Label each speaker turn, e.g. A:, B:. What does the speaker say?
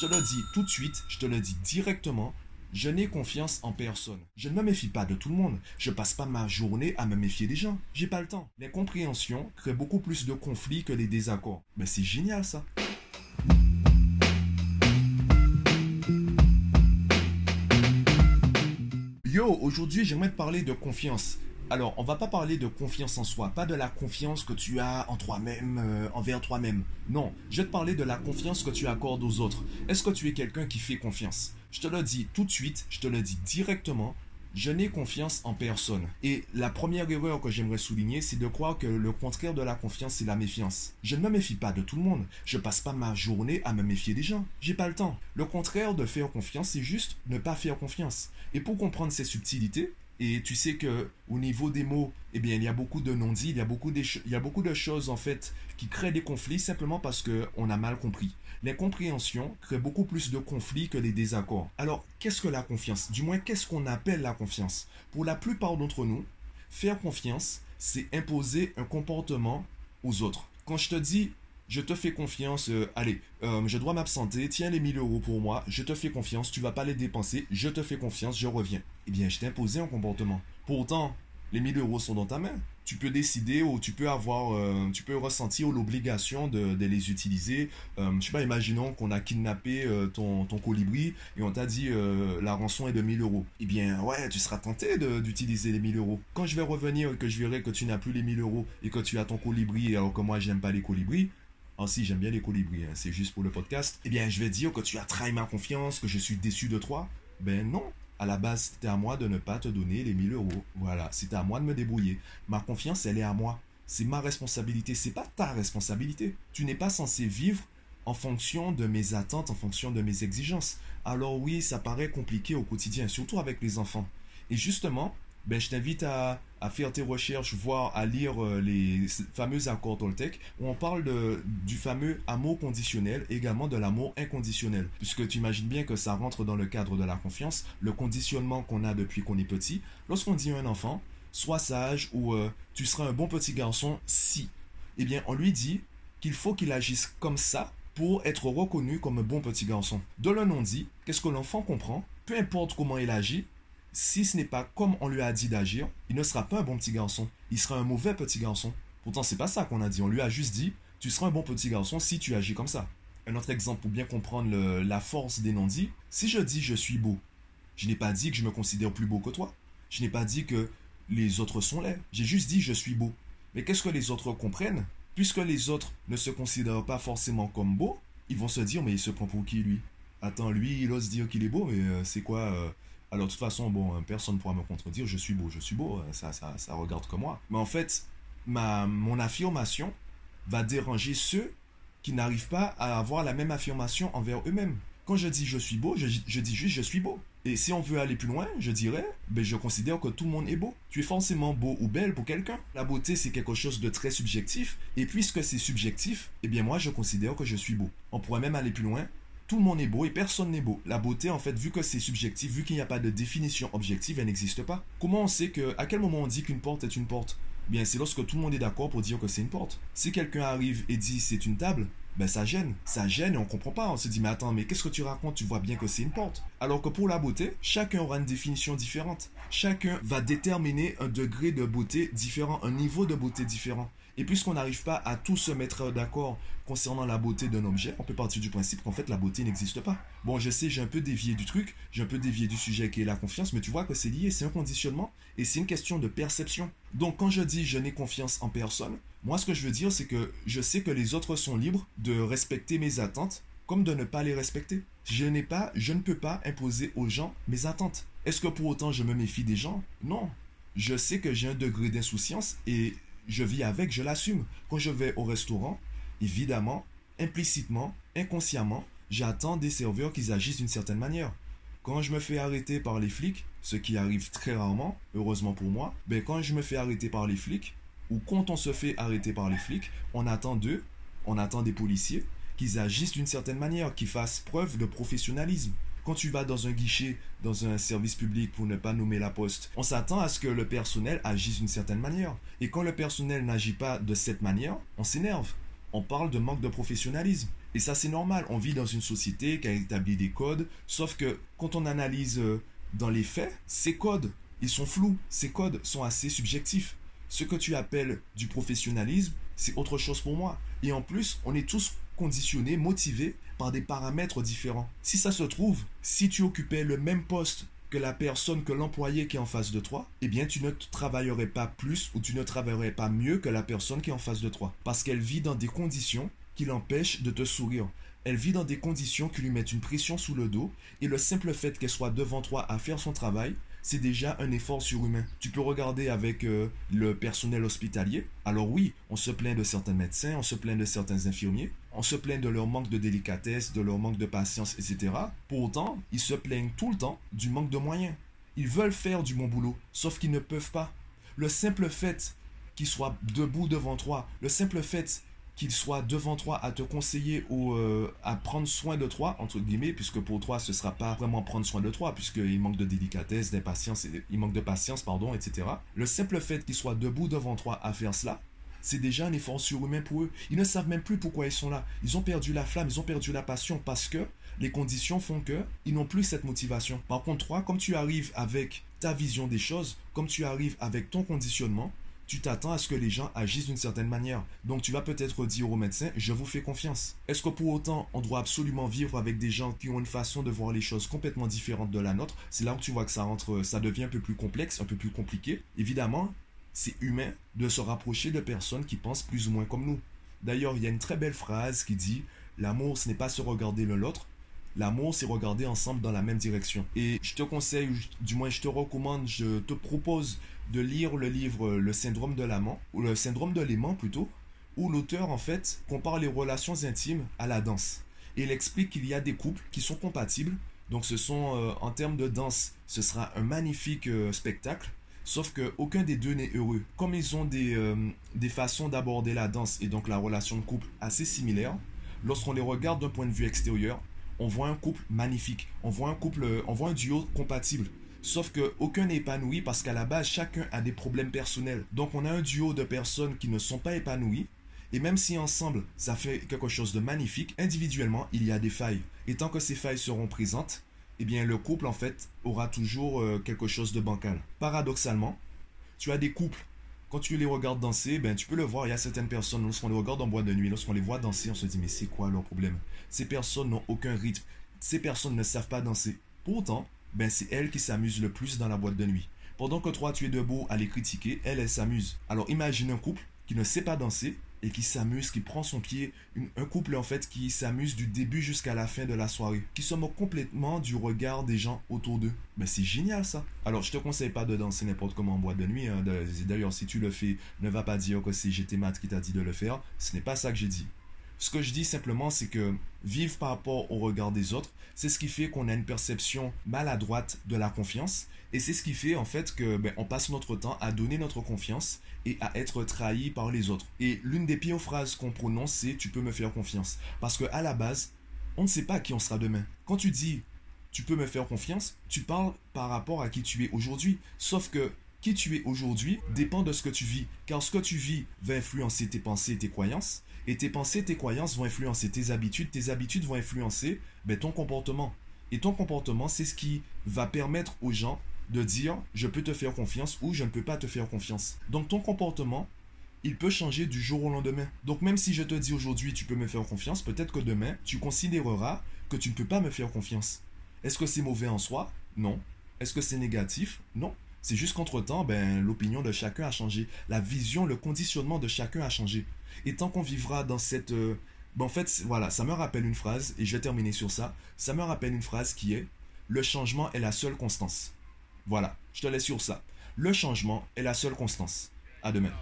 A: Je te le dis tout de suite, je te le dis directement, je n'ai confiance en personne. Je ne me méfie pas de tout le monde. Je passe pas ma journée à me méfier des gens. J'ai pas le temps. Les compréhensions créent beaucoup plus de conflits que les désaccords. Mais c'est génial ça. Yo, aujourd'hui j'aimerais te parler de confiance. Alors, on va pas parler de confiance en soi, pas de la confiance que tu as en toi-même, euh, envers toi-même. Non, je vais te parler de la confiance que tu accordes aux autres. Est-ce que tu es quelqu'un qui fait confiance? Je te le dis tout de suite, je te le dis directement, je n'ai confiance en personne. Et la première erreur que j'aimerais souligner, c'est de croire que le contraire de la confiance, c'est la méfiance. Je ne me méfie pas de tout le monde. Je passe pas ma journée à me méfier des gens. J'ai pas le temps. Le contraire de faire confiance, c'est juste ne pas faire confiance. Et pour comprendre ces subtilités, et tu sais que au niveau des mots, eh bien, il y a beaucoup de non-dits, il y a beaucoup de, il y a beaucoup de choses en fait qui créent des conflits simplement parce que on a mal compris. Les compréhensions créent beaucoup plus de conflits que les désaccords. Alors, qu'est-ce que la confiance? Du moins, qu'est-ce qu'on appelle la confiance? Pour la plupart d'entre nous, faire confiance, c'est imposer un comportement aux autres. Quand je te dis je te fais confiance, euh, allez, euh, je dois m'absenter, tiens les 1000 euros pour moi, je te fais confiance, tu vas pas les dépenser, je te fais confiance, je reviens. Eh bien, je t'ai imposé un comportement. Pourtant, les 1000 euros sont dans ta main. Tu peux décider ou tu peux avoir, euh, tu peux ressentir l'obligation de, les utiliser. je sais pas, imaginons qu'on a kidnappé ton, ton, colibri et on t'a dit la rançon est de 1000 euros. Eh bien, ouais, tu seras tenté d'utiliser les 1000 euros. Quand je vais revenir et que je verrai que tu n'as plus les 1000 euros et que tu as ton colibri alors que moi j'aime pas les colibris, ah si, j'aime bien les colibris, hein, c'est juste pour le podcast. Eh bien, je vais dire que tu as trahi ma confiance, que je suis déçu de toi. Ben non, à la base, c'était à moi de ne pas te donner les 1000 euros. Voilà, c'était à moi de me débrouiller. Ma confiance, elle est à moi. C'est ma responsabilité, c'est pas ta responsabilité. Tu n'es pas censé vivre en fonction de mes attentes, en fonction de mes exigences. Alors oui, ça paraît compliqué au quotidien, surtout avec les enfants. Et justement, ben, je t'invite à, faire tes recherches, voire à lire euh, les fameux accords Toltec, où on parle du fameux amour conditionnel, également de l'amour inconditionnel. Puisque tu imagines bien que ça rentre dans le cadre de la confiance, le conditionnement qu'on a depuis qu'on est petit. Lorsqu'on dit à un enfant, sois sage ou euh, tu seras un bon petit garçon si, eh bien, on lui dit qu'il faut qu'il agisse comme ça pour être reconnu comme un bon petit garçon. De le non-dit, qu'est-ce que l'enfant comprend? Peu importe comment il agit, si ce n'est pas comme on lui a dit d'agir, il ne sera pas un bon petit garçon. Il sera un mauvais petit garçon. Pourtant, c'est pas ça qu'on a dit. On lui a juste dit, tu seras un bon petit garçon si tu agis comme ça. Un autre exemple pour bien comprendre la force des non-dits. Si je dis je suis beau, je n'ai pas dit que je me considère plus beau que toi. Je n'ai pas dit que les autres sont laids. J'ai juste dit je suis beau. Mais qu'est-ce que les autres comprennent? Puisque les autres ne se considèrent pas forcément comme beaux, ils vont se dire mais il se prend pour qui lui? Attends, lui il ose dire qu'il est beau, mais euh, c'est quoi euh, alors de toute façon, bon, euh, personne ne pourra me contredire, je suis beau, je suis beau, euh, ça, ça, ça regarde que moi. Mais en fait, ma, mon affirmation va déranger ceux qui n'arrivent pas à avoir la même affirmation envers eux-mêmes. Quand je dis je suis beau, je, je, dis juste je suis beau. Et si on veut aller plus loin, je dirais, ben je considère que tout le monde est beau. Tu es forcément beau ou belle pour quelqu'un. La beauté, c'est quelque chose de très subjectif. Et puisque c'est subjectif, eh bien moi, je considère que je suis beau. On pourrait même aller plus loin tout le monde est beau et personne n'est beau. La beauté, en fait, vu que c'est subjectif, vu qu'il n'y a pas de définition objective, elle n'existe pas. Comment on sait que, à quel moment on dit qu'une porte est une porte? Bien, c'est lorsque tout le monde est d'accord pour dire que c'est une porte. Si quelqu'un arrive et dit c'est une table, ben ça gêne. Ça gêne et on comprend pas. On se dit mais attends, mais qu'est-ce que tu racontes? Tu vois bien que c'est une porte. Alors que pour la beauté, chacun aura une définition différente. Chacun va déterminer un degré de beauté différent, un niveau de beauté différent. Et puisqu'on n'arrive pas à tous se mettre d'accord concernant la beauté d'un objet, on peut partir du principe qu'en fait la beauté n'existe pas. Bon, je sais, j'ai un peu dévié du truc, j'ai un peu dévié du sujet qui est la confiance, mais tu vois que c'est lié, c'est un conditionnement et c'est une question de perception. Donc quand je dis je n'ai confiance en personne, moi ce que je veux dire c'est que je sais que les autres sont libres de respecter mes attentes comme de ne pas les respecter. Je n'ai pas, je ne peux pas imposer aux gens mes attentes. Est-ce que pour autant je me méfie des gens? Non. Je sais que j'ai un degré d'insouciance et je vis avec, je l'assume. Quand je vais au restaurant, évidemment, implicitement, inconsciemment, j'attends des serveurs qu'ils agissent d'une certaine manière. Quand je me fais arrêter par les flics, ce qui arrive très rarement, heureusement pour moi, ben quand je me fais arrêter par les flics, ou quand on se fait arrêter par les flics, on attend d'eux, on attend des policiers, qu'ils agissent d'une certaine manière, qu'ils fassent preuve de professionnalisme. Quand tu vas dans un guichet, dans un service public pour ne pas nommer la poste, on s'attend à ce que le personnel agisse d'une certaine manière. Et quand le personnel n'agit pas de cette manière, on s'énerve. on parle de manque de professionnalisme. Et ça, c'est normal. On vit dans une société qui a établi des codes, sauf que quand on analyse euh, dans les faits, ces codes, ils sont flous. Ces codes sont assez subjectifs. Ce que tu appelles du professionnalisme, c'est autre chose pour moi. Et en plus, on est tous conditionnés, motivés par des paramètres différents. Si ça se trouve, si tu occupais le même poste que la personne, que l'employé qui est en face de toi, eh bien tu ne travaillerais pas plus ou tu ne travaillerais pas mieux que la personne qui est en face de toi. Parce qu'elle vit dans des conditions qui l'empêchent de te sourire. Elle vit dans des conditions qui lui mettent une pression sous le dos et le simple fait qu'elle soit devant toi à faire son travail c'est déjà un effort surhumain. Tu peux regarder avec euh, le personnel hospitalier. Alors oui, on se plaint de certains médecins, on se plaint de certains infirmiers, on se plaint de leur manque de délicatesse, de leur manque de patience, etc. Pour autant, ils se plaignent tout le temps du manque de moyens. Ils veulent faire du bon boulot, sauf qu'ils ne peuvent pas. Le simple fait qu'ils soient debout devant toi, le simple fait qu'il soit devant toi à te conseiller ou euh, à prendre soin de toi, entre guillemets, puisque pour toi, ce sera pas vraiment prendre soin de toi, puisqu'il manque de délicatesse, d'impatience, il manque de patience, pardon, etc. Le simple fait qu'il soit debout devant toi à faire cela, c'est déjà un effort surhumain pour eux. Ils ne savent même plus pourquoi ils sont là. Ils ont perdu la flamme, ils ont perdu la passion parce que les conditions font que ils n'ont plus cette motivation. Par contre, toi, comme tu arrives avec ta vision des choses, comme tu arrives avec ton conditionnement, tu t'attends à ce que les gens agissent d'une certaine manière. Donc tu vas peut-être dire au médecin, je vous fais confiance. Est-ce que pour autant, on doit absolument vivre avec des gens qui ont une façon de voir les choses complètement différente de la nôtre? C'est là où tu vois que ça rentre, ça devient un peu plus complexe, un peu plus compliqué. Évidemment, c'est humain de se rapprocher de personnes qui pensent plus ou moins comme nous. D'ailleurs, il y a une très belle phrase qui dit, l'amour, ce n'est pas se regarder l'un l'autre, L'amour, c'est regarder ensemble dans la même direction. Et je te conseille, du moins je te recommande, je te propose de lire le livre Le syndrome de l'amant, ou le syndrome de l'aimant plutôt, où l'auteur en fait compare les relations intimes à la danse. Et il explique qu'il y a des couples qui sont compatibles. Donc ce sont, euh, en termes de danse, ce sera un magnifique euh, spectacle. Sauf qu'aucun des deux n'est heureux. Comme ils ont des, euh, des façons d'aborder la danse et donc la relation de couple assez similaires, lorsqu'on les regarde d'un point de vue extérieur, on voit un couple magnifique, on voit un couple, on voit un duo compatible. Sauf que aucun n'est épanoui parce qu'à la base, chacun a des problèmes personnels. Donc on a un duo de personnes qui ne sont pas épanouies. Et même si ensemble, ça fait quelque chose de magnifique, individuellement, il y a des failles. Et tant que ces failles seront présentes, eh bien le couple, en fait, aura toujours euh, quelque chose de bancal. Paradoxalement, tu as des couples quand tu les regardes danser, ben, tu peux le voir, il y a certaines personnes, lorsqu'on les regarde en boîte de nuit, lorsqu'on les voit danser, on se dit, mais c'est quoi leur problème? Ces personnes n'ont aucun rythme. Ces personnes ne savent pas danser. Pourtant, ben, c'est elles qui s'amusent le plus dans la boîte de nuit. Pendant que toi, tu es debout à les critiquer, elles, elles s'amusent. Alors imagine un couple qui ne sait pas danser et qui s'amuse, qui prend son pied, un couple en fait qui s'amuse du début jusqu'à la fin de la soirée, qui se moque complètement du regard des gens autour d'eux. Mais c'est génial ça. Alors je te conseille pas de danser n'importe comment en boîte de nuit. Hein. D'ailleurs si tu le fais, ne va pas dire que c'est GT Mat qui t'a dit de le faire. Ce n'est pas ça que j'ai dit. Ce que je dis simplement, c'est que vivre par rapport au regard des autres, c'est ce qui fait qu'on a une perception maladroite de la confiance. Et c'est ce qui fait en fait que ben, on passe notre temps à donner notre confiance et à être trahi par les autres. Et l'une des pires phrases qu'on prononce, c'est tu peux me faire confiance. Parce que à la base, on ne sait pas qui on sera demain. Quand tu dis tu peux me faire confiance, tu parles par rapport à qui tu es aujourd'hui. Sauf que qui tu es aujourd'hui dépend de ce que tu vis. Car ce que tu vis va influencer tes pensées et tes croyances. Et tes pensées, tes croyances vont influencer tes habitudes. Tes habitudes vont influencer ben, ton comportement. Et ton comportement, c'est ce qui va permettre aux gens de dire je peux te faire confiance ou je ne peux pas te faire confiance. Donc ton comportement, il peut changer du jour au lendemain. Donc même si je te dis aujourd'hui tu peux me faire confiance, peut-être que demain tu considéreras que tu ne peux pas me faire confiance. Est-ce que c'est mauvais en soi? Non. Est-ce que c'est négatif? Non. C'est juste qu'entre-temps, ben, l'opinion de chacun a changé. La vision, le conditionnement de chacun a changé. Et tant qu'on vivra dans cette... Euh, ben, en fait, voilà, ça me rappelle une phrase, et je vais terminer sur ça. Ça me rappelle une phrase qui est Le changement est la seule constance. Voilà, je te laisse sur ça. Le changement est la seule constance. À demain.